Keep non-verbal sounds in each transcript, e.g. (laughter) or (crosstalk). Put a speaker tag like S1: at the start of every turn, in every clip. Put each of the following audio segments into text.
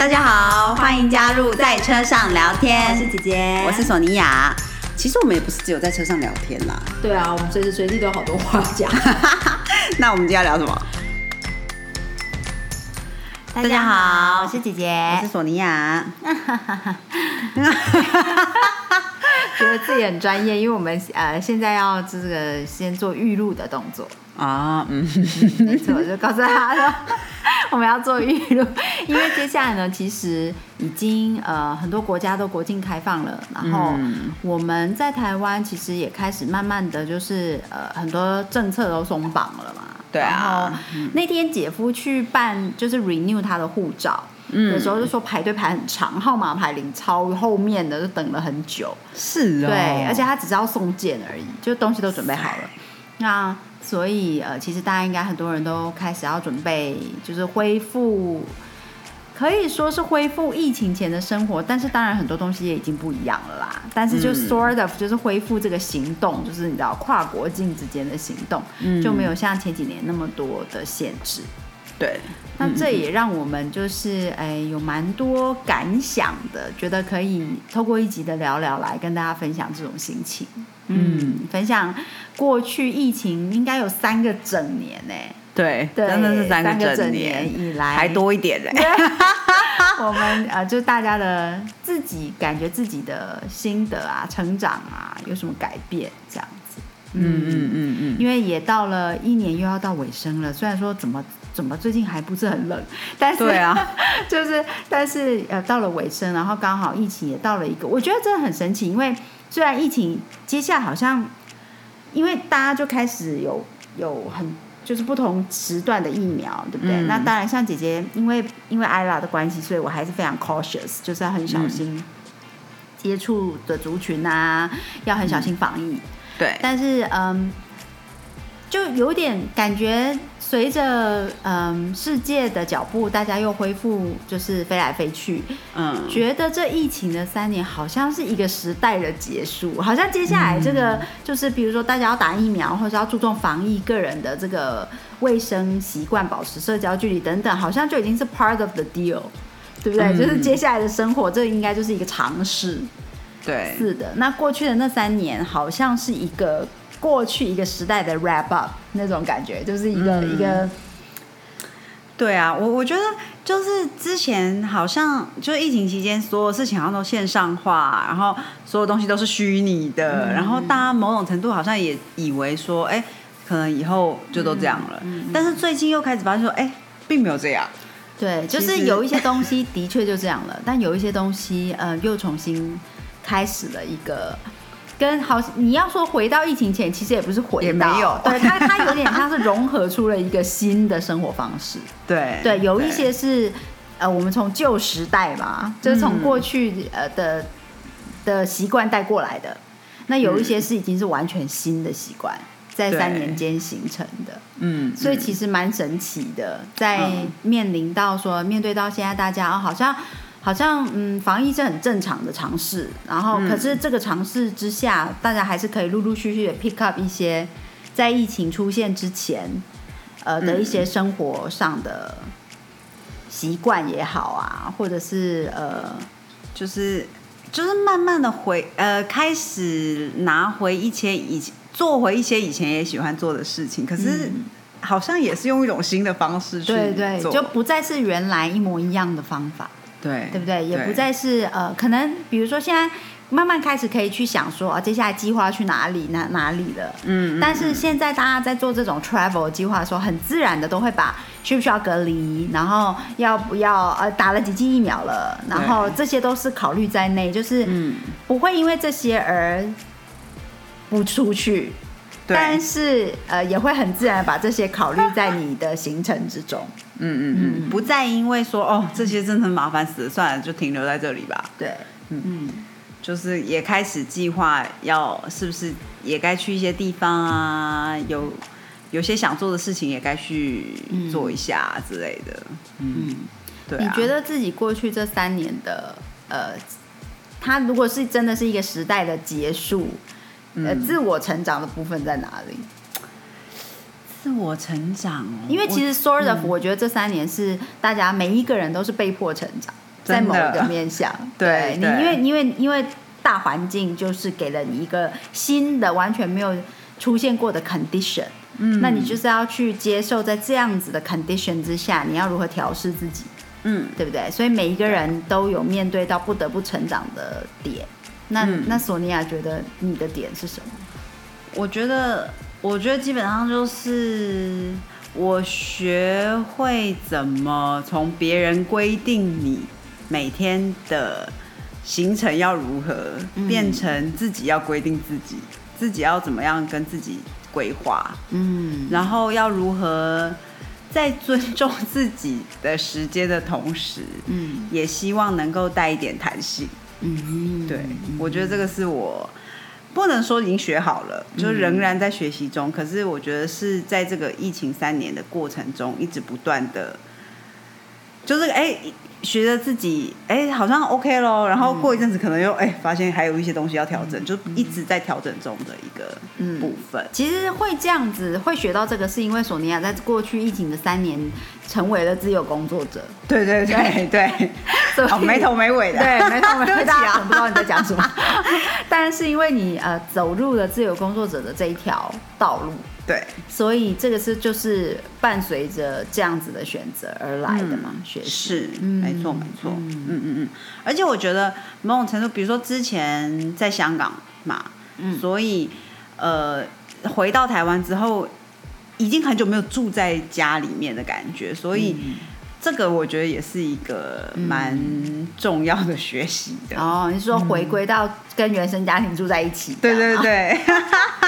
S1: 大家好，欢迎加入在车上聊天。
S2: 我是姐姐，
S1: 我是索尼娅。其实我们也不是只有在车上聊天啦。
S2: 对啊，我们随时随地都有好多话讲。(laughs)
S1: 那我们今天要聊什么？
S2: 大家好，我是姐姐，
S1: 我是索尼娅。(laughs)
S2: 觉得自己很专业，因为我们呃现在要这个先做预录的动作
S1: 啊，嗯，
S2: 没错，就告诉他说 (laughs) (laughs) 我们要做预录，(laughs) 因为接下来呢，其实已经呃很多国家都国境开放了，然后我们在台湾其实也开始慢慢的就是呃很多政策都松绑了嘛，
S1: 对啊，
S2: 那天姐夫去办就是 renew 他的护照。有时候就说排队排很长，号码排领超后面的，就等了很久。
S1: 是啊，
S2: 对，而且他只是要送件而已，就东西都准备好了。那所以呃，其实大家应该很多人都开始要准备，就是恢复，可以说是恢复疫情前的生活。但是当然很多东西也已经不一样了啦。但是就 sort of 就是恢复这个行动，就是你知道跨国境之间的行动，就没有像前几年那么多的限制。
S1: 对，
S2: 那这也让我们就是哎有蛮多感想的，觉得可以透过一集的聊聊来跟大家分享这种心情。嗯，分享过去疫情应该有三个整年呢。
S1: 对，真的是三个整年
S2: 以来
S1: 还多一点嘞。(laughs)
S2: 我们呃，就大家的自己感觉自己的心得啊、成长啊，有什么改变这样子。嗯嗯嗯嗯，因为也到了一年又要到尾声了，虽然说怎么。怎么最近还不是很冷？(laughs) 但是
S1: 对啊，(laughs)
S2: 就是但是呃到了尾声，然后刚好疫情也到了一个，我觉得真的很神奇。因为虽然疫情接下来好像，因为大家就开始有有很就是不同时段的疫苗，对不对？那当然像姐姐，因为因为艾拉的关系，所以我还是非常 cautious，就是要很小心接触的族群啊，要很小心防疫。
S1: 对，
S2: 但是嗯，就有点感觉。随着嗯世界的脚步，大家又恢复就是飞来飞去，嗯，觉得这疫情的三年好像是一个时代的结束，好像接下来这个就是比如说大家要打疫苗，或者要注重防疫、个人的这个卫生习惯、保持社交距离等等，好像就已经是 part of the deal，对不对？就是接下来的生活，这应该就是一个尝试。
S1: 对，
S2: 是的。那过去的那三年，好像是一个。过去一个时代的 wrap up 那种感觉，就是一个一个，
S1: 对啊，我我觉得就是之前好像就是疫情期间，所有事情好像都线上化，然后所有东西都是虚拟的，然后大家某种程度好像也以为说，哎，可能以后就都这样了。但是最近又开始发现说，哎，并没有这样。
S2: 对，就是有一些东西的确就这样了，但有一些东西，呃，又重新开始了一个。跟好，你要说回到疫情前，其实也不是回
S1: 到，(laughs)
S2: 对它它有点像是融合出了一个新的生活方式。(laughs)
S1: 对
S2: 对，有一些是呃，我们从旧时代嘛，就是从过去呃的的习惯带过来的。那有一些是已经是完全新的习惯，在三年间形成的。嗯，所以其实蛮神奇的，在面临到说面对到现在大家啊，好像。好像嗯，防疫是很正常的尝试，然后可是这个尝试之下，大家还是可以陆陆续续的 pick up 一些在疫情出现之前呃的一些生活上的习惯也好啊，或者是呃，
S1: 就是就是慢慢的回呃开始拿回一些以前做回一些以前也喜欢做的事情，可是好像也是用一种新的方式去
S2: 对对，就不再是原来一模一样的方法。
S1: 对，
S2: 对不对？也不再是呃，可能比如说现在慢慢开始可以去想说啊，接下来计划去哪里哪哪里了。嗯。但是现在大家在做这种 travel 计划的时候，很自然的都会把需不需要隔离，然后要不要呃打了几剂疫苗了，然后这些都是考虑在内，就是不会因为这些而不出去。但是呃，也会很自然把这些考虑在你的行程之中。
S1: 嗯嗯嗯，不再因为说哦这些真的麻烦死了，算了就停留在这里吧。
S2: 对，嗯嗯，
S1: 就是也开始计划要是不是也该去一些地方啊，有有些想做的事情也该去做一下之类的。嗯，对。
S2: 你觉得自己过去这三年的呃，他如果是真的是一个时代的结束，呃，自我成长的部分在哪里？
S1: 自我成长，
S2: 因为其实 sort of，我觉得这三年是大家每一个人都是被迫成长。在某一个面向。(laughs)
S1: 对对
S2: 你因为因为因为大环境就是给了你一个新的完全没有出现过的 condition，
S1: 嗯
S2: 那你就是要去接受在这样子的 condition 之下，你要如何调试自己，
S1: 嗯
S2: 对不对？所以每一个人都有面对到不得不成长的点。那、
S1: 嗯
S2: 那索尼娅觉得你的点是什么？
S1: 我觉得，我觉得基本上就是我学会怎么从别人规定你每天的行程要如何，
S2: 嗯。
S1: 变成自己要规定自己，自己要怎么样跟自己规划，
S2: 嗯。
S1: 然后要如何在尊重自己的时间的同时，
S2: 嗯。
S1: 也希望能够带一点弹性。
S2: 嗯，
S1: 对，我觉得这个是我不能说已经学好了，就仍然在学习中。可是我觉得是在这个疫情三年的过程中，一直不断的，就是哎。学着自己，哎、好像 OK 咯，然后过一阵子可能又哎、发现还有一些东西要调整，就一直在调整中的一个部分。
S2: 其实会这样子，会学到这个，是因为索尼娅在过去疫情的三年成为了自由工作者，
S1: 对对对对，(laughs)
S2: 所以
S1: 好没头没尾的，
S2: 对，没头没尾，(laughs)
S1: 对不起
S2: 大家可能
S1: 啊
S2: 不知道你在讲什么，但是因为你呃走入了自由工作者的这一条道路，
S1: 对，
S2: 所以这个是就是伴随着这样子的选择而来的嘛，学习。
S1: 是，
S2: 嗯
S1: 没错没错，嗯嗯嗯，而且我觉得某种程度，比如说之前在香港嘛，
S2: 嗯。
S1: 所以呃回到台湾之后，已经很久没有住在家里面的感觉，所以
S2: 嗯。
S1: 这个我觉得也是一个蛮重要的学习的。
S2: 哦，你说回归到跟原生家庭住在一起，
S1: 对对对，(laughs)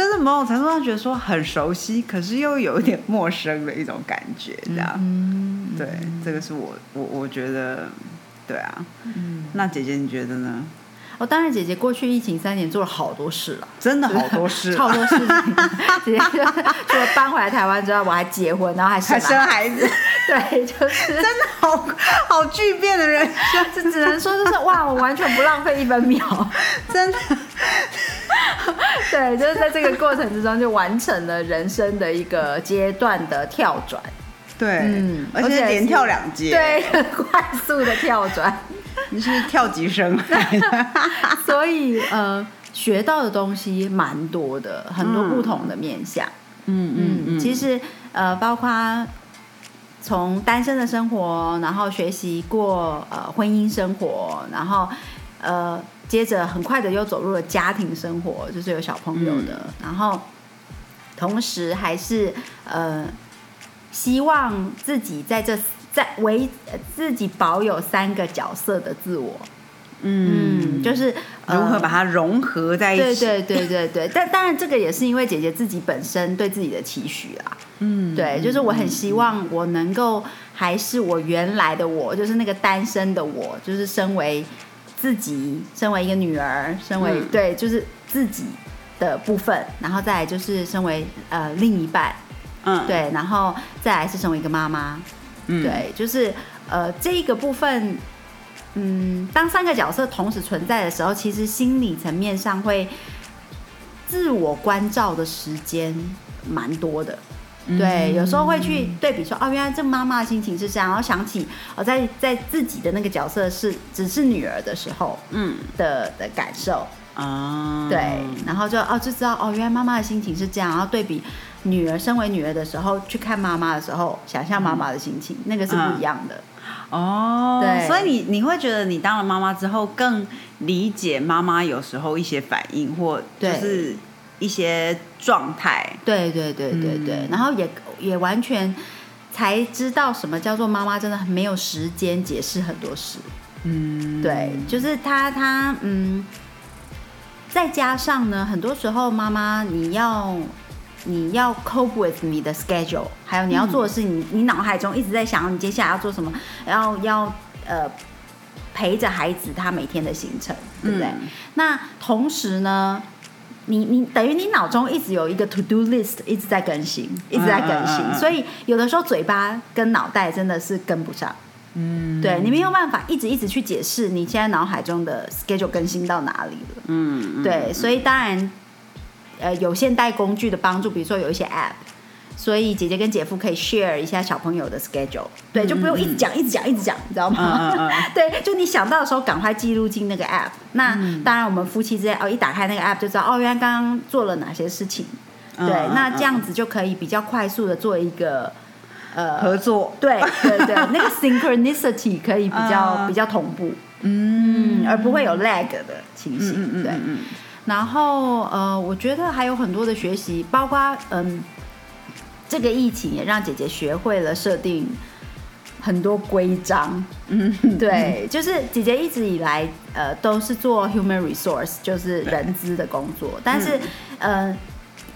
S1: 就是某种程度上觉得说很熟悉，可是又有一点陌生的一种感觉，这样。
S2: 嗯，
S1: 对，这个是我我我觉得，对啊。
S2: 嗯，
S1: 那姐姐你觉得呢？
S2: 哦，当然姐姐过去疫情三年做了好多事了。
S1: 真的好多事，(laughs)
S2: 超多事情，(laughs) 姐姐就除了搬回来台湾之外，我还结婚，然后还生
S1: 还生孩子，(laughs)
S2: 对，就是
S1: 真的好好巨变的人生，
S2: 就只能说就是哇，我完全不浪费一分秒。
S1: 真的。(laughs)
S2: 对，就是在这个过程之中，就完成了人生的一个阶段的跳转。(laughs)
S1: 对，
S2: 嗯
S1: 而且连跳两阶，，
S2: 对，很快速的跳转。(laughs)
S1: 你是跳级生，
S2: 所以呃，学到的东西蛮多的，很多不同的面向。
S1: 嗯
S2: 嗯，
S1: 嗯
S2: 其实呃，包括从单身的生活，然后学习过呃婚姻生活，然后呃，接着很快的又走入了家庭生活，就是有小朋友的，然后同时还是呃，希望自己在这在维呃自己保有三个角色的自我，嗯，就是、呃
S1: 如何把它融合在一起？
S2: 对对对对对，但当然这个也是因为姐姐自己本身对自己的期许啊。
S1: 嗯，
S2: 对，就是我很希望我能够还是我原来的我，就是那个单身的我，就是身为自己，身为一个女儿，身为、
S1: 嗯。
S2: 对，就是自己的部分，然后再来就是身为呃另一半，
S1: 嗯，
S2: 对，然后再来是身为一个妈妈，
S1: 嗯，
S2: 对，就是呃这一个部分，嗯，当三个角色同时存在的时候，其实心理层面上会自我关照的时间蛮多的。
S1: 嗯。
S2: 对，有时候会去对比说，哦，原来这妈妈的心情是这样，然后想起哦，在在自己的那个角色是只是女儿的时候
S1: 嗯。
S2: 的的感受，
S1: 啊，
S2: 对，然后就哦就知道哦，原来妈妈的心情是这样，然后对比女儿身为女儿的时候去看妈妈的时候，想象妈妈的心情，那个是不一样的。
S1: 哦，
S2: 对。
S1: 所以你你会觉得你当了妈妈之后，更理解妈妈有时候一些反应或就是一些状态，
S2: 对对对对对，
S1: 嗯
S2: 然后也也完全才知道什么叫做妈妈真的很没有时间解释很多事。
S1: 嗯，
S2: 对，就是他他嗯，再加上呢，很多时候妈妈你要你要 cope with 你的 schedule，还有你要做的事，你你脑海中一直在想你接下来要做什么，要要呃陪着孩子他每天的行程，对不对？
S1: 嗯
S2: 那同时呢？你你等于你脑中一直有一个 to do list 一直在更新，一直在更新，
S1: 嗯嗯嗯嗯
S2: 所以有的时候嘴巴跟脑袋真的是跟不上。
S1: 嗯，
S2: 对你没有办法一直一直去解释你现在脑海中的 schedule 更新到哪里了。
S1: 嗯，嗯，
S2: 对，所以当然，呃，有现代工具的帮助，比如说有一些 app，所以姐姐跟姐夫可以 share 一下小朋友的 schedule，对，就不用一直讲、一直讲、一直讲，你知道吗？
S1: 嗯嗯嗯。(laughs)
S2: 对，就你想到的时候，赶快记录进那个 app。那、当然，我们夫妻之间哦，一打开那个 app 就知道哦，原来刚刚做了哪些事情。
S1: 嗯
S2: 对，那这样子就可以比较快速的做一个呃
S1: 合作，
S2: 对对对，那个 synchronicity 可以比较、
S1: 嗯 (laughs)
S2: 比较同步，
S1: 嗯。
S2: 嗯，而不会有 lag 的情形，
S1: 嗯嗯。
S2: 对。然后呃，我觉得还有很多的学习，包括嗯，这个疫情也让姐姐学会了设定很多规章。
S1: 嗯，
S2: 对，就是姐姐一直以来呃都是做 human resource，就是人资的工作，但是、呃。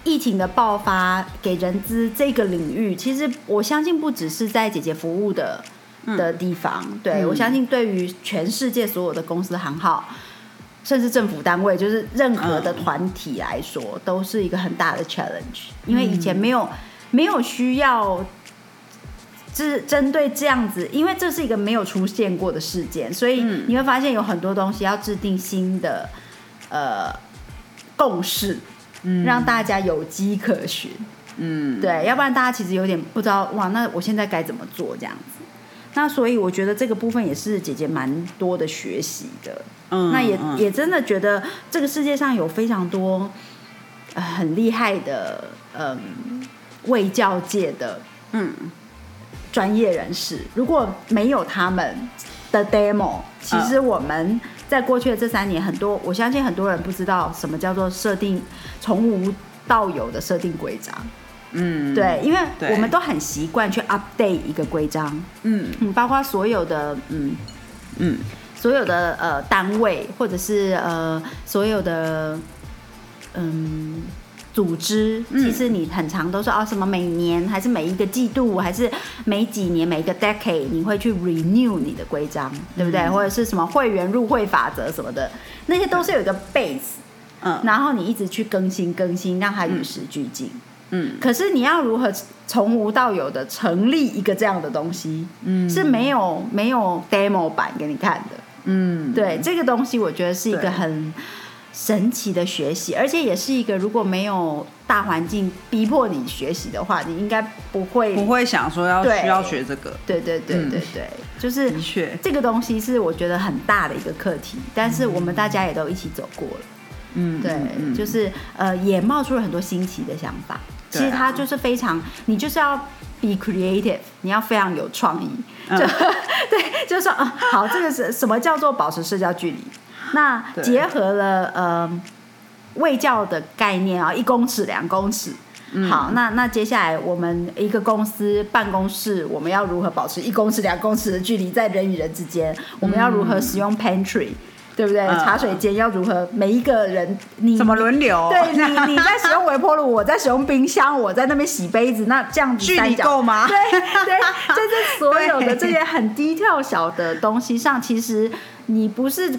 S2: 疫情的爆发给人资这个领域，其实我相信不只是在姐姐服务的的地方，对、
S1: 嗯。
S2: 我相信对于全世界所有的公司行号，甚至政府单位，就是任何的团体来说，都是一个很大的 challenge。因为以前没有没有需要，就是针对这样子，因为这是一个没有出现过的事件，所以
S1: 嗯
S2: 你会发现有很多东西要制定新的呃共识，嗯让大家有迹可循。
S1: 嗯，
S2: 对，要不然大家其实有点不知道哇，那我现在该怎么做这样子。那所以我觉得这个部分也是姐姐蛮多的学习的。
S1: 嗯
S2: 那也
S1: 嗯
S2: 也真的觉得这个世界上有非常多、呃、很厉害的嗯卫教界的
S1: 嗯。
S2: 专业人士，如果没有他们的 demo，其实我们在过去的这三年，很多我相信很多人不知道什么叫做设定从无到有的设定规章。
S1: 嗯，
S2: 对，因为我们都很习惯去 update 一个规章，
S1: 嗯。
S2: 嗯，包括所有的嗯。
S1: 嗯。
S2: 所有的呃单位或者是呃所有的嗯组织，
S1: 嗯。
S2: 其实你很常都是哦什么每年还是每一个季度还是每几年每一个 decade 你会去 renew 你的规章，对不对？
S1: 嗯
S2: 或者是什么会员入会法则什么的，那些都是有一个 base，
S1: 嗯。
S2: 然后你一直去更新更新，让它与时俱进。
S1: 嗯。
S2: 可是你要如何从无到有的成立一个这样的东西，
S1: 嗯。
S2: 是没有没有 demo 版给你看的。
S1: 嗯，
S2: 对，这个东西我觉得是一个很神奇的学习，而且也是一个如果没有大环境逼迫你学习的话，你应该不会
S1: 不。会想说要需要学这个，
S2: 对对对
S1: 嗯
S2: 对对，就是
S1: 的确，
S2: 这个东西是我觉得很大的一个课题，但是我们大家也都一起走过了。
S1: 嗯，
S2: 对，
S1: 嗯
S2: 就是呃，也冒出了很多新奇的想法。其实它就是非常，你就是要 be creative，你要非常有创意。
S1: 嗯
S2: 就 (laughs) 对，就是说，啊，好，这个是什么叫做保持社交距离？那结合了呃卫教的概念啊，一公尺、两公尺。
S1: 嗯
S2: 好，那那接下来我们一个公司办公室，我们要如何保持一公尺、两公尺的距离在人与人之间？我们要如何使用 pantry？对不对？
S1: 嗯
S2: 茶水间要如何？每一个人你
S1: 怎么轮流？
S2: 对你，你在使用微波炉，我在使用冰箱，我在那边洗杯子，那这样子
S1: 距离够吗？
S2: 对对，就是所有的这些很低跳小的东西上，其实你不是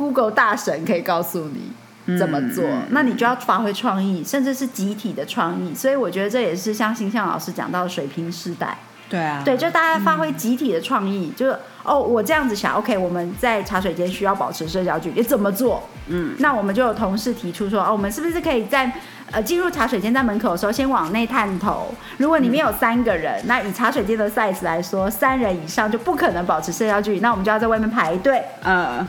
S2: Google 大神可以告诉你怎么做，
S1: 嗯
S2: 那你就要发挥创意，甚至是集体的创意。所以我觉得这也是像星象老师讲到的水平时代。
S1: 对啊，
S2: 对，就大家发挥集体的创意，就是哦，我这样子想，OK，我们在茶水间需要保持社交距离，怎么做？
S1: 嗯，
S2: 那我们就有同事提出说，哦，我们是不是可以在呃进入茶水间在门口的时候，先往内探头？如果里面有三个人，那以茶水间的 size 来说，三人以上就不可能保持社交距离，那我们就要在外面排队。
S1: 嗯，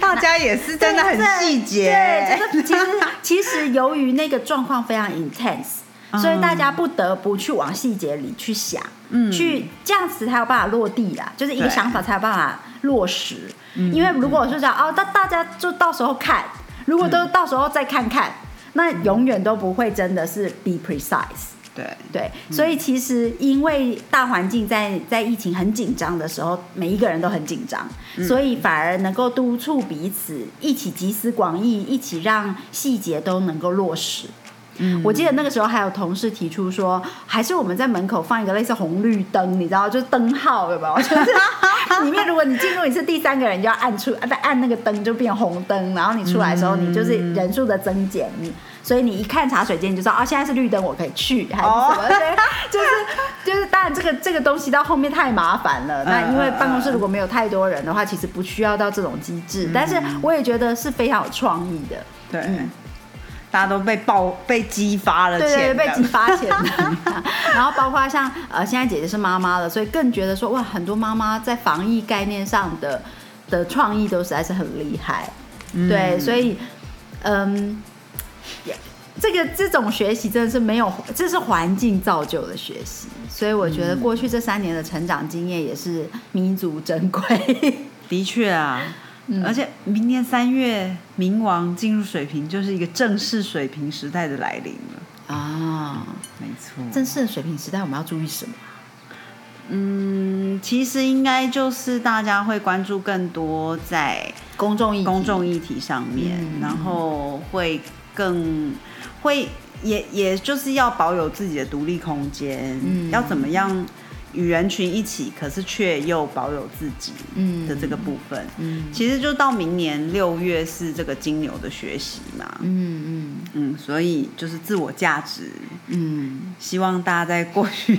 S1: 大家也是真的很细节，
S2: 对，就是其实 (laughs) 其实由于那个状况非常 intense，所以大家不得不去往细节里去想，
S1: 嗯。
S2: 去这样子才有办法落地啦，就是一个想法才有办法落实。因为如果是这样哦，那大家就到时候看，如果都到时候再看看，那永远都不会真的是 be precise。
S1: 对，
S2: 对，所以其实因为大环境在在疫情很紧张的时候，每一个人都很紧张，所以反而能够督促彼此一起集思广益，一起让细节都能够落实。
S1: 嗯。
S2: 我记得那个时候还有同事提出说，还是我们在门口放一个类似红绿灯，你知道，就是灯号有没有？(laughs) 就是里面如果你进入你是第三个人，你就要按出再按那个灯就变红灯，然后你出来的时候，你就是人数的增减，你所以你一看茶水间你就知道啊，现在是绿灯，我可以去，还是什么？(laughs) 对，就是就是，当然这个这个东西到后面太麻烦了。那因为办公室如果没有太多人的话，其实不需要到这种机制，但是我也觉得是非常有创意的。
S1: 对。
S2: 嗯
S1: 大家都被爆被激发了
S2: 对被激发潜能。(laughs) (laughs) 然后包括像呃，现在姐姐是妈妈了，所以更觉得说哇，很多妈妈在防疫概念上的的创意都实在是很厉害。对，所以嗯，也这个这种学习真的是没有，这是环境造就的学习。所以我觉得过去这三年的成长经验也是弥足珍贵。(laughs)
S1: 的确啊，
S2: 嗯
S1: 而且明年三月冥王进入水瓶，就是一个正式水瓶时代的来临了。
S2: 啊，
S1: 没错，
S2: 正式的水平时代，我们要注意什么？
S1: 嗯，其实应该就是大家会关注更多在
S2: 公众议
S1: 公众议题上面，
S2: 嗯
S1: 然后会更会也也就是要保有自己的独立空间，
S2: 嗯。
S1: 要怎么样与人群一起，可是却又保有自己
S2: 嗯
S1: 的这个部分。
S2: 嗯。
S1: 其实就到明年六月是这个金牛的学习嘛，
S2: 嗯嗯。
S1: 嗯，所以就是自我价值，
S2: 嗯。
S1: 希望大家在过去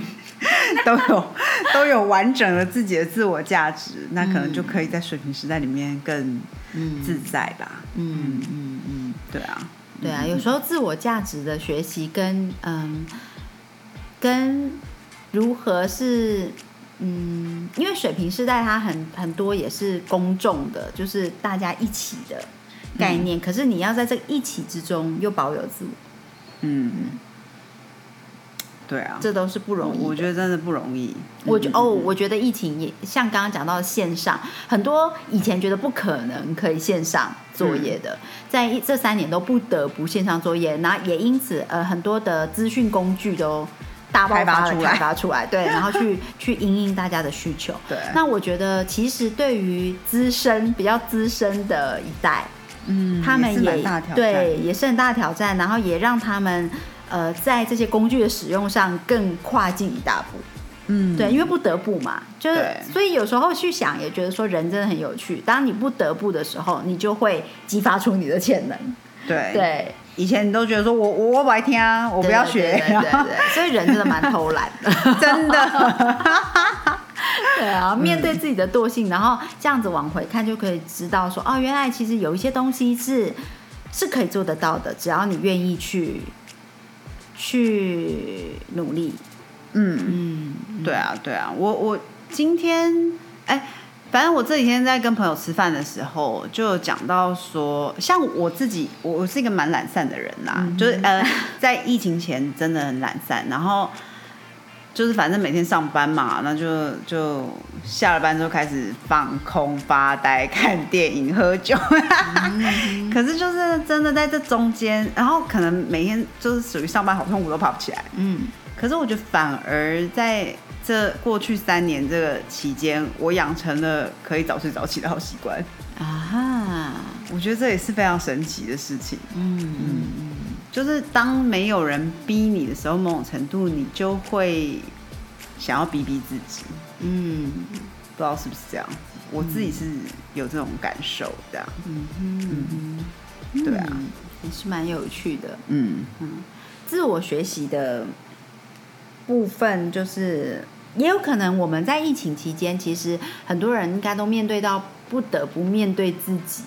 S1: 都有 (laughs) 都有完整的自己的自我价值，那可能就可以在水平时代里面更
S2: 嗯。
S1: 自在吧。
S2: 嗯。嗯嗯，
S1: 对啊，
S2: 对啊，有时候自我价值的学习跟嗯跟如何是嗯，因为水平时代它很很多也是公众的，就是大家一起的概念，可是你要在这个一起之中又保有自我，
S1: 嗯，对啊，
S2: 这都是不容易的。
S1: 我觉得真的不容易。嗯 (laughs)
S2: 我觉哦，我觉得疫情也像刚刚讲到的线上，很多以前觉得不可能可以线上作业的，在一这三年都不得不线上作业，然后也因此呃很多的资讯工具都大爆发的
S1: 开发出来
S2: 开发出来，对，(laughs) 然后去去应应大家的需求。
S1: 对
S2: 那我觉得其实对于资深比较资深的一代，
S1: 嗯，
S2: 他们
S1: 也
S2: 对，也是很大挑战，然后也让他们呃在这些工具的使用上更跨进一大步。
S1: 嗯，
S2: 对，因为不得不嘛，就是所以有时候去想，也觉得说人真的很有趣。当你不得不的时候，你就会激发出你的潜能。
S1: 对，
S2: 对，
S1: 以前你都觉得说我我我不爱听啊，我不要学，
S2: 对对对对对，(laughs) 所以人真的蛮偷懒的。
S1: 真的，(laughs)
S2: 对啊，面对自己的惰性，然后这样子往回看，就可以知道说，哦，原来其实有一些东西是是可以做得到的，只要你愿意去去努力。
S1: 嗯，
S2: 嗯，
S1: 对啊，对啊，我我今天哎。反正我这几天在跟朋友吃饭的时候，就有讲到说，像我自己，我我是一个蛮懒散的人啦，
S2: 嗯
S1: 就是呃，在疫情前真的很懒散，然后就是反正每天上班嘛，那就就下了班之后开始放空、发呆、看电影、喝酒。
S2: 嗯 (laughs)
S1: 可是就是真的在这中间，然后可能每天就是属于上班好痛苦都爬不起来。
S2: 嗯
S1: 可是我觉得反而在这过去三年这个期间，我养成了可以早睡早起的好习惯。
S2: 啊，
S1: 我觉得这也是非常神奇的事情。
S2: 嗯嗯
S1: 就是当没有人逼你的时候，某种程度你就会想要逼逼自己。
S2: 嗯
S1: 不知道是不是这样？我自己是有这种感受，这样。
S2: 嗯嗯嗯，
S1: 对啊，
S2: 也是蛮有趣的。
S1: 嗯
S2: 自我学习的部分，就是也有可能我们在疫情期间，其实很多人应该都面对到不得不面对自己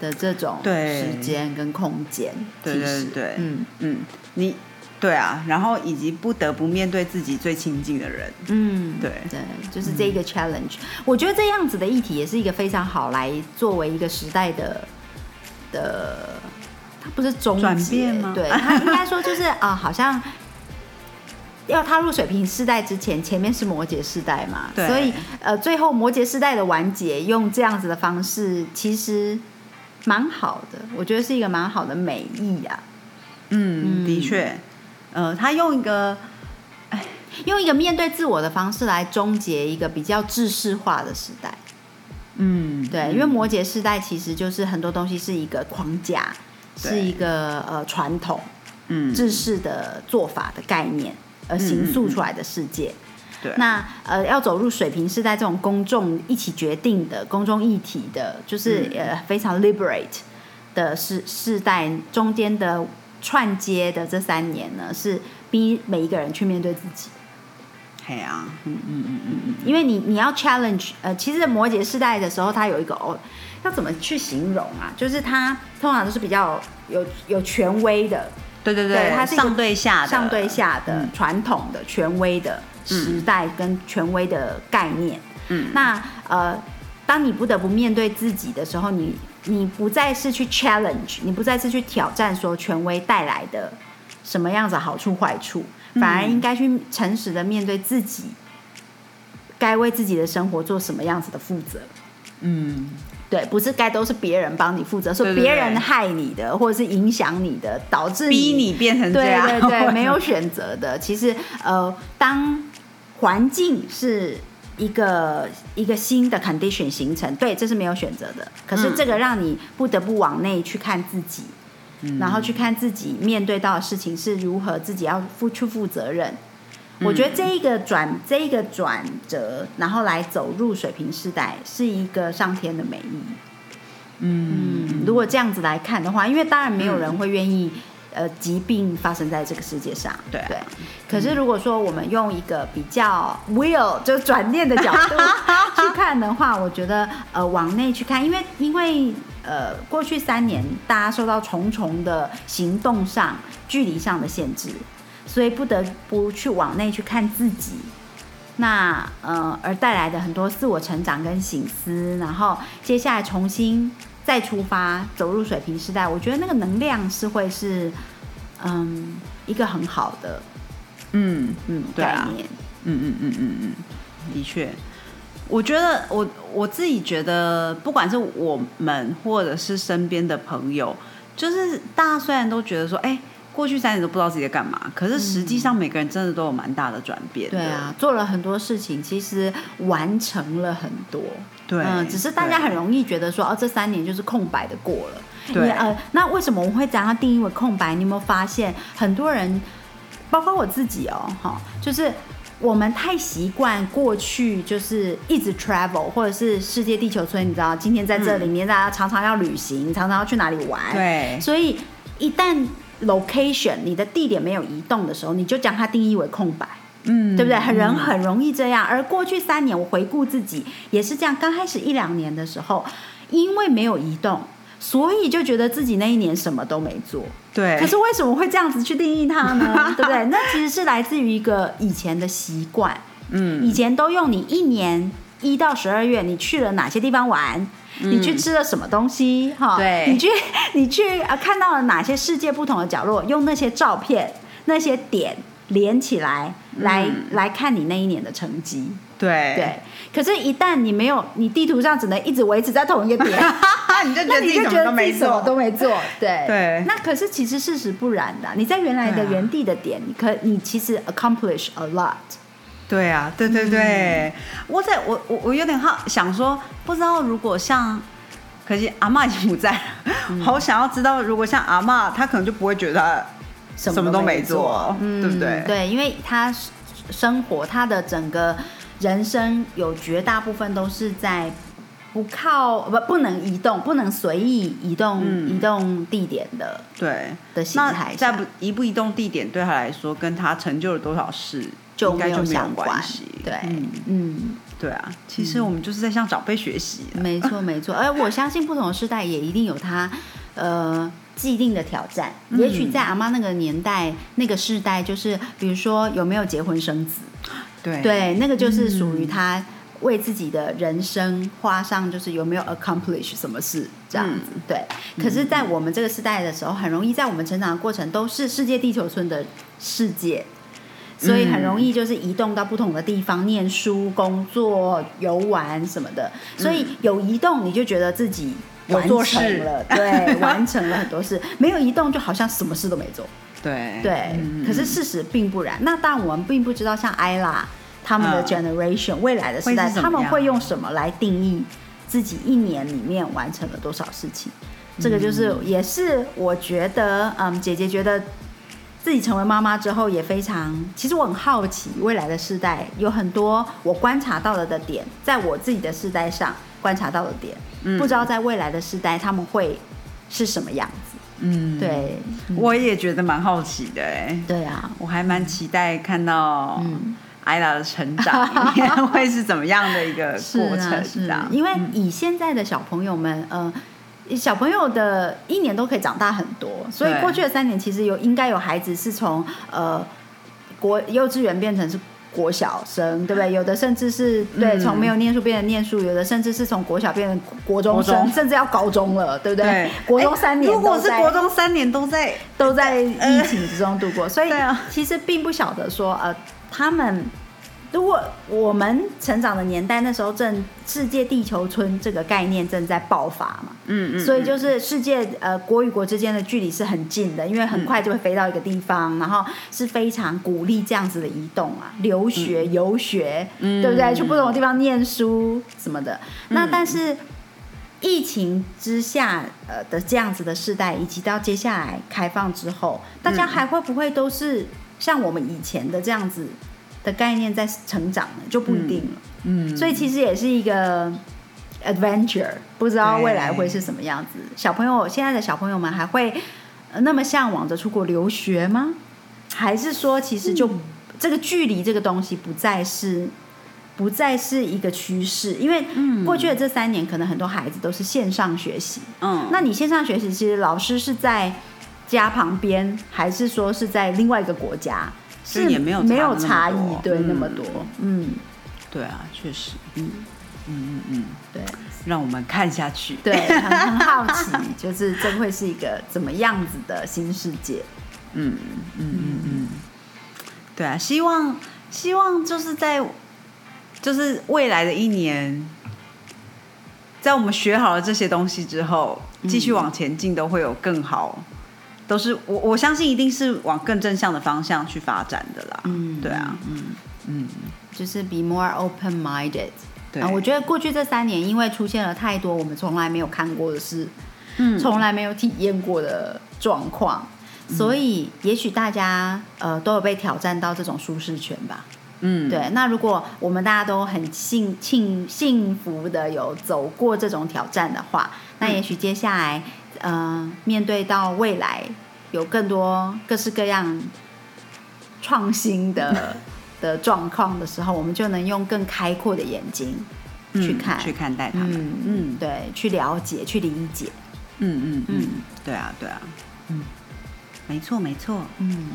S2: 的这种
S1: 对。
S2: 时间跟空间。
S1: 对对对
S2: 嗯。
S1: 嗯，你对啊，然后以及不得不面对自己最亲近的人。
S2: 嗯，
S1: 对。
S2: 对，就是这一个 challenge、我觉得这样子的议题也是一个非常好来作为一个时代的的，它不是终
S1: 转
S2: 结
S1: 变吗？
S2: 对，它应该说就是 (laughs) 啊、好像要踏入水平世代之前，前面是摩羯世代嘛，
S1: 对。
S2: 所以呃，最后摩羯世代的完结，用这样子的方式，其实蛮好的，我觉得是一个蛮好的美意啊。
S1: 嗯，的确，呃，他用一个
S2: 用一个面对自我的方式来终结一个比较制式化的时代。
S1: 嗯，
S2: 对，因为摩羯时代其实就是很多东西是一个框架，是一个呃传统
S1: 嗯
S2: 制式的做法的概念而形塑出来的世界。
S1: 对，
S2: 那呃，要走入水平是在这种公众一起决定的公众议题的，就是、
S1: 嗯。
S2: 呃非常 liberate 的世世代中间的串接的这三年呢，是逼每一个人去面对自己。
S1: 嘿啊，嗯嗯嗯嗯嗯，
S2: 因为你你要 challenge，呃，其实摩羯世代的时候，它有一个哦，要怎么去形容啊？就是它通常都是比较有有权威的，
S1: 对对
S2: 对它是
S1: 上对下的，
S2: 上对下的、
S1: 嗯。
S2: 传统的、权威的时代跟权威的概念。
S1: 嗯，
S2: 那呃，当你不得不面对自己的时候，你你不再是去 challenge，你不再是去挑战说权威带来的什么样子好处坏处，反而应该去诚实的面对自己，该为自己的生活做什么样子的负责。
S1: 嗯，
S2: 对，不是该都是别人帮你负责，是
S1: 对对
S2: 别人害你的，或者是影响你的，导致
S1: 逼你变成这样
S2: 对
S1: 样，
S2: 对对，(laughs) 没有选择的。其实呃，当环境是一个一个新的 condition 形成，对，这是没有选择的。可是
S1: 嗯
S2: 这个让你不得不往内去看自己，
S1: 嗯
S2: 然后去看自己面对到的事情是如何自己要负去负责任。我觉得这一个转这一个转折，然后来走入水平时代，是一个上天的美意。
S1: 嗯
S2: 嗯，如果这样子来看的话，因为当然没有人会愿意，呃，疾病发生在这个世界上，
S1: 对啊
S2: 对。可是如果说我们用一个比较 will 就转念的角度 (laughs) 去看的话，我觉得呃往内去看，因为因为呃过去三年大家受到重重的行动上、距离上的限制，所以不得不去往内去看自己。那呃，而带来的很多自我成长跟醒思，然后接下来重新再出发，走入水平时代，我觉得那个能量是会是，嗯，一个很好的
S1: 嗯
S2: 嗯
S1: 对啊
S2: 概念。
S1: 嗯嗯嗯嗯嗯，的确，我觉得我我自己觉得，不管是我们或者是身边的朋友，就是大家虽然都觉得说，哎、过去三年都不知道自己在干嘛，可是实际上每个人真的都有蛮大的转变。
S2: 对啊，，做了很多事情，其实完成了很多。
S1: 对，
S2: 嗯，只是大家很容易觉得说，哦，这三年就是空白的过了。
S1: 对
S2: 呃，那为什么我们会将它定义为空白？你有没有发现，很多人，包括我自己哦，哈，就是我们太习惯过去就是一直 travel，或者是世界地球村，你知道，今天在这里面，大家常常要旅行，常常要去哪里玩，
S1: 对
S2: 所以一旦 location 你的地点没有移动的时候，你就将它定义为空白。
S1: 嗯
S2: 对不对？很人很容易这样。而过去三年，我回顾自己也是这样。刚开始一两年的时候，因为没有移动，所以就觉得自己那一年什么都没做。
S1: 对，
S2: 可是为什么会这样子去定义它呢？(laughs) 对不对？那其实是来自于一个以前的习惯。
S1: 嗯
S2: 以前都用你一年一到十二月，你去了哪些地方玩？你去吃了什么东西？哈，
S1: 嗯对
S2: 你去你去啊，看到了哪些世界不同的角落？用那些照片、那些点连起来，来、
S1: 嗯。
S2: 来看你那一年的成绩。
S1: 对。
S2: 对，可是，一旦你没有，你地图上只能一直维持在同一个点，(laughs)
S1: 你就觉
S2: 那
S1: 得自己什么
S2: 你就觉得
S1: 都没做，
S2: 自己什么都没做。对。
S1: 对。
S2: 那可是其实事实不然的，你在原来的原地的点，你可你其实 accomplish a lot。
S1: 对啊，对对对，
S2: 嗯。
S1: 我在我我我有点好想说，不知道如果像，可惜阿妈已经不在了，
S2: 嗯。
S1: 好想要知道，如果像阿妈，她可能就不会觉得她
S2: 什
S1: 什么都没
S2: 做
S1: 做，
S2: 嗯，
S1: 对不对？
S2: 对，因为他生活，他的整个人生有绝大部分都是在不靠不不能移动、不能随意移动、
S1: 嗯
S2: 移动地点的
S1: 对
S2: 的形
S1: 那
S2: 态下
S1: 在不移不移动地点对他来说，跟他成就了多少事，
S2: 就没
S1: 应该就没有
S2: 相关
S1: 关系。
S2: 对，
S1: 嗯，
S2: 嗯，
S1: 对啊，其实我们就是在向长辈学习啊。
S2: 没错没错。而我相信不同的时代也一定有它呃既定的挑战。
S1: 嗯
S2: 也许在阿妈那个年代、那个世代，就是比如说有没有结婚生子，
S1: 对
S2: 对，那个就是属于他为自己的人生画上，就是有没有 accomplish 什么事这样子。对，可是，在我们这个时代的时候，很容易在我们成长的过程都是世界地球村的世界。所以很容易就是移动到不同的地方念书、工作、游玩什么的。所以有移动，你就觉得自己完
S1: 有做事
S2: 成了，对，完成了很多事。(laughs) 没有移动，就好像什么事都没做。
S1: 对
S2: 对，
S1: 嗯
S2: 可是事实并不然。那当然，我们并不知道像艾拉他们的
S1: 嗯
S2: generation、未来的时代，他们会用什么来定义自己一年里面完成了多少事情？这个就是，也是我觉得，嗯，姐姐觉得自己成为妈妈之后，也非常，其实我很好奇未来的世代有很多我观察到了的点，在我自己的世代上观察到的点，
S1: 嗯。
S2: 不知道在未来的世代他们会是什么样子？
S1: 嗯，
S2: 对，
S1: 我也觉得蛮好奇的哎，
S2: 对啊，
S1: 我还蛮期待看到
S2: 嗯。
S1: 艾拉的成长 (laughs) 会是怎么样的一个过程？
S2: 是。
S1: 这样，
S2: 因为以现在的小朋友们，呃，小朋友的一年都可以长大很多，所以
S1: 对。
S2: 过去的三年其实有应该有孩子是从呃国幼稚园变成是。国小生对不对？有的甚至是对
S1: 嗯。
S2: 从没有念书变成念书，有的甚至是从国小变成国中生，
S1: 中。
S2: 甚至要高中了，对不对？
S1: 对，
S2: 国中三年
S1: 哎如果是国中三年都在，
S2: 都在疫情之中度过，所以其实并不晓得说，呃，他们如果我们成长的年代那时候正世界地球村这个概念正在爆发嘛，
S1: 嗯嗯，
S2: 所以就是世界呃国与国之间的距离是很近的，因为很快就会飞到一个地方，然后是非常鼓励这样子的移动啊，留学、游学，
S1: 嗯。
S2: 对不对？去不同的地方念书什么的。那但是疫情之下呃的这样子的世代，以及到接下来开放之后，大家还会不会都是像我们以前的这样子的概念在成长呢？就不一定了。
S1: 嗯，
S2: 所以其实也是一个 adventure，不知道未来会是什么样子。小朋友现在的小朋友们还会、呃那么向往着出国留学吗？还是说其实就、
S1: 嗯
S2: 这个距离这个东西不再是不再是一个趋势？因为过去的这三年，可能很多孩子都是线上学习。
S1: 嗯，
S2: 那你线上学习，其实老师是在家旁边，还是说是在另外一个国家？
S1: 就是也没有
S2: 没有差异，对，
S1: 嗯
S2: 那么多，嗯，
S1: 对啊，确实，嗯嗯嗯嗯，
S2: 对。(laughs)
S1: 让我们看下去。
S2: 对，很很好 (laughs) 奇，就是这会是一个怎么样子的新世界？
S1: 嗯嗯嗯嗯，对啊，希望希望就是在就是未来的一年，在我们学好了这些东西之后，继续往前进，都会有更好。都是我我相信一定是往更正向的方向去发展的啦。
S2: 嗯
S1: 对啊，
S2: 嗯，
S1: 嗯，
S2: 就是 be more open minded。
S1: 对，
S2: 啊，我觉得过去这三年，因为出现了太多我们从来没有看过的事，
S1: 嗯。
S2: 从来没有体验过的状况，所以也许大家呃都有被挑战到这种舒适圈吧。
S1: 嗯，
S2: 对，那如果我们大家都很幸幸幸福的有走过这种挑战的话，那也许接下来，呃，面对到未来有更多各式各样创新的 (laughs) 的状况的时候，我们就能用更开阔的眼睛
S1: 嗯
S2: 去看，
S1: 去看待他们。
S2: 嗯
S1: 嗯
S2: 对，去了解，去理解，
S1: 嗯嗯嗯
S2: 嗯，
S1: 对啊对啊，嗯，没错没错。
S2: 嗯，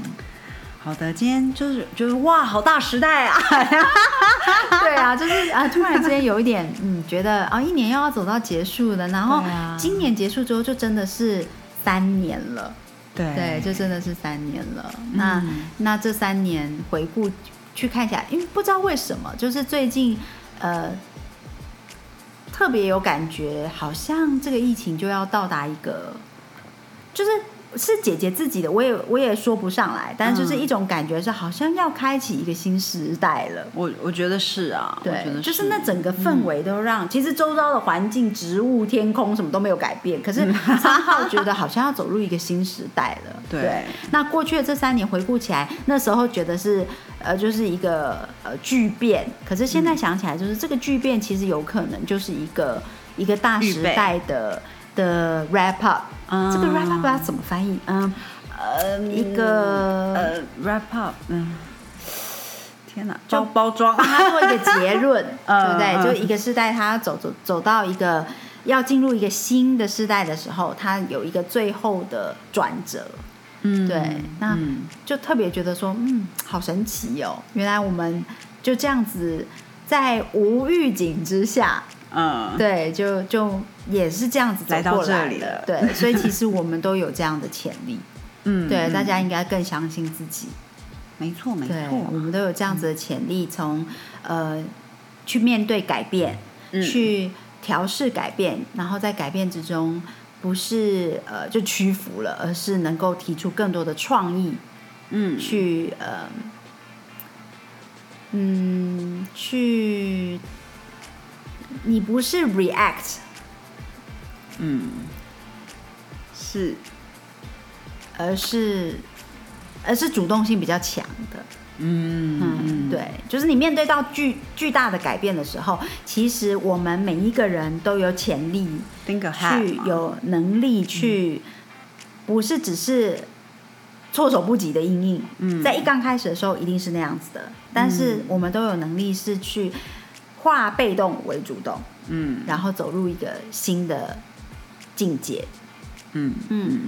S1: 好的，今天就是就是哇，好大时代啊！(laughs)
S2: 对啊，就是啊，突然之间有一点，嗯，觉得啊，一年又要走到结束了，然后今年结束之后，就真的是三年了，
S1: 对
S2: 对，就真的是三年了。那
S1: 嗯
S2: 那这三年回顾去看一下，因为不知道为什么，就是最近呃特别有感觉，好像这个疫情就要到达一个，就是是姐姐自己的，我也我也说不上来，但是就是
S1: 嗯
S2: 一种感觉是好像要开启一个新时代了。
S1: 我我觉得是啊，
S2: 对，
S1: 得
S2: 就是那整个氛围都让，其实周遭的环境、植物、天空什么都没有改变，可是 (laughs) 三号觉得好像要走入一个新时代了。
S1: 对
S2: 那过去的这三年回顾起来，那时候觉得是呃，就是一个呃巨变，可是现在想起来，就是这个巨变其实有可能就是一个一个大时代的的 wrap up。
S1: 嗯
S2: 这个 wrap up 要怎么翻译？嗯，
S1: 呃
S2: 一个
S1: 呃 wrap up，嗯，天哪，
S2: 就
S1: 包包装
S2: 帮他做一个结论，(laughs)
S1: 嗯
S2: 对不对？
S1: 嗯
S2: 就一个时代，他走走走到一个要进入一个新的时代的时候，他有一个最后的转折，
S1: 嗯
S2: 对那
S1: 嗯
S2: 就特别觉得说，嗯，好神奇哦！原来我们就这样子在无预警之下，
S1: 嗯，
S2: 对，就就也是这样子
S1: 来到这里的
S2: 对，所以其实我们都有这样的潜力，(laughs)
S1: 嗯
S2: 对，大
S1: 嗯
S2: 家应该更相信自己。
S1: 没错没
S2: 错，我，们都有这样子的潜力，从呃去面对改变，
S1: 嗯。
S2: 去调试改变，然后在改变之中，不是呃就屈服了，而是能够提出更多的创意，
S1: 嗯。
S2: 去呃嗯去，你不是 react，
S1: 嗯是
S2: 而是而是主动性比较强的。
S1: 嗯
S2: 嗯，对，就是你面对到巨巨大的改变的时候，其实我们每一个人都有潜力去有能力去，不是只是措手不及的阴影。嗯，在一刚开始的时候一定是那样子的，但是我们都有能力是去化被动为主动，
S1: 嗯
S2: 然后走入一个新的境界。
S1: 嗯
S2: 嗯，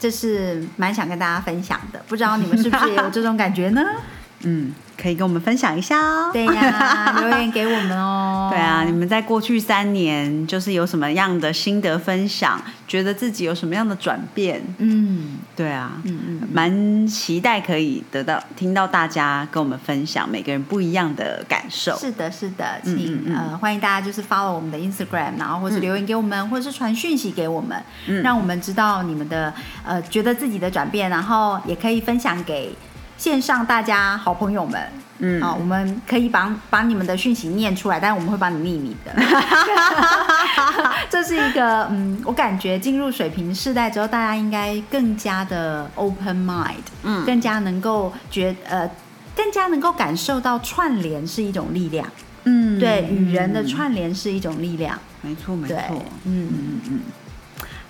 S2: 这是蛮想跟大家分享的，不知道你们是不是也有这种感觉呢？
S1: 嗯，可以跟我们分享一下哦。
S2: 对呀、(laughs) 留言给我们哦。
S1: 对啊，你们在过去三年就是有什么样的心得分享？觉得自己有什么样的转变？
S2: 嗯
S1: 对啊，
S2: 嗯嗯，
S1: 蛮期待可以得到听到大家跟我们分享每个人不一样的感受。
S2: 是的，是的，
S1: 嗯
S2: 请、
S1: 嗯嗯
S2: 呃欢迎大家就是 follow 我们的 Instagram，然后或是留言给我们，或者是传讯息给我们，
S1: 嗯
S2: 让我们知道你们的呃觉得自己的转变，然后也可以分享给线上大家好朋友们。
S1: 嗯
S2: 好、我们可以把把你们的讯息念出来，但是我们会帮你匿名的。(laughs) 这是一个嗯，我感觉进入水平世代之后，大家应该更加的 open mind，
S1: 嗯
S2: 更加能够觉呃，更加能够感受到串联是一种力量。
S1: 嗯
S2: 对，与人的串联是一种力量。
S1: 没错没
S2: 对
S1: 错。，
S2: 嗯
S1: 嗯嗯，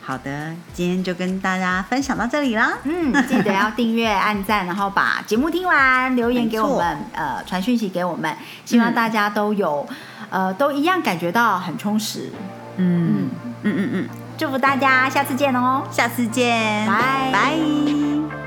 S1: 好的，今天就跟大家分享到这里啦。
S2: 嗯，记得要订阅、按赞，然后把节目听完，留言给我们，呃，传讯息给我们。希望大家都有，呃，都一样感觉到很充实。
S1: 嗯嗯嗯嗯，
S2: 祝福大家，下次见哦。
S1: 下次见，
S2: 拜
S1: 拜。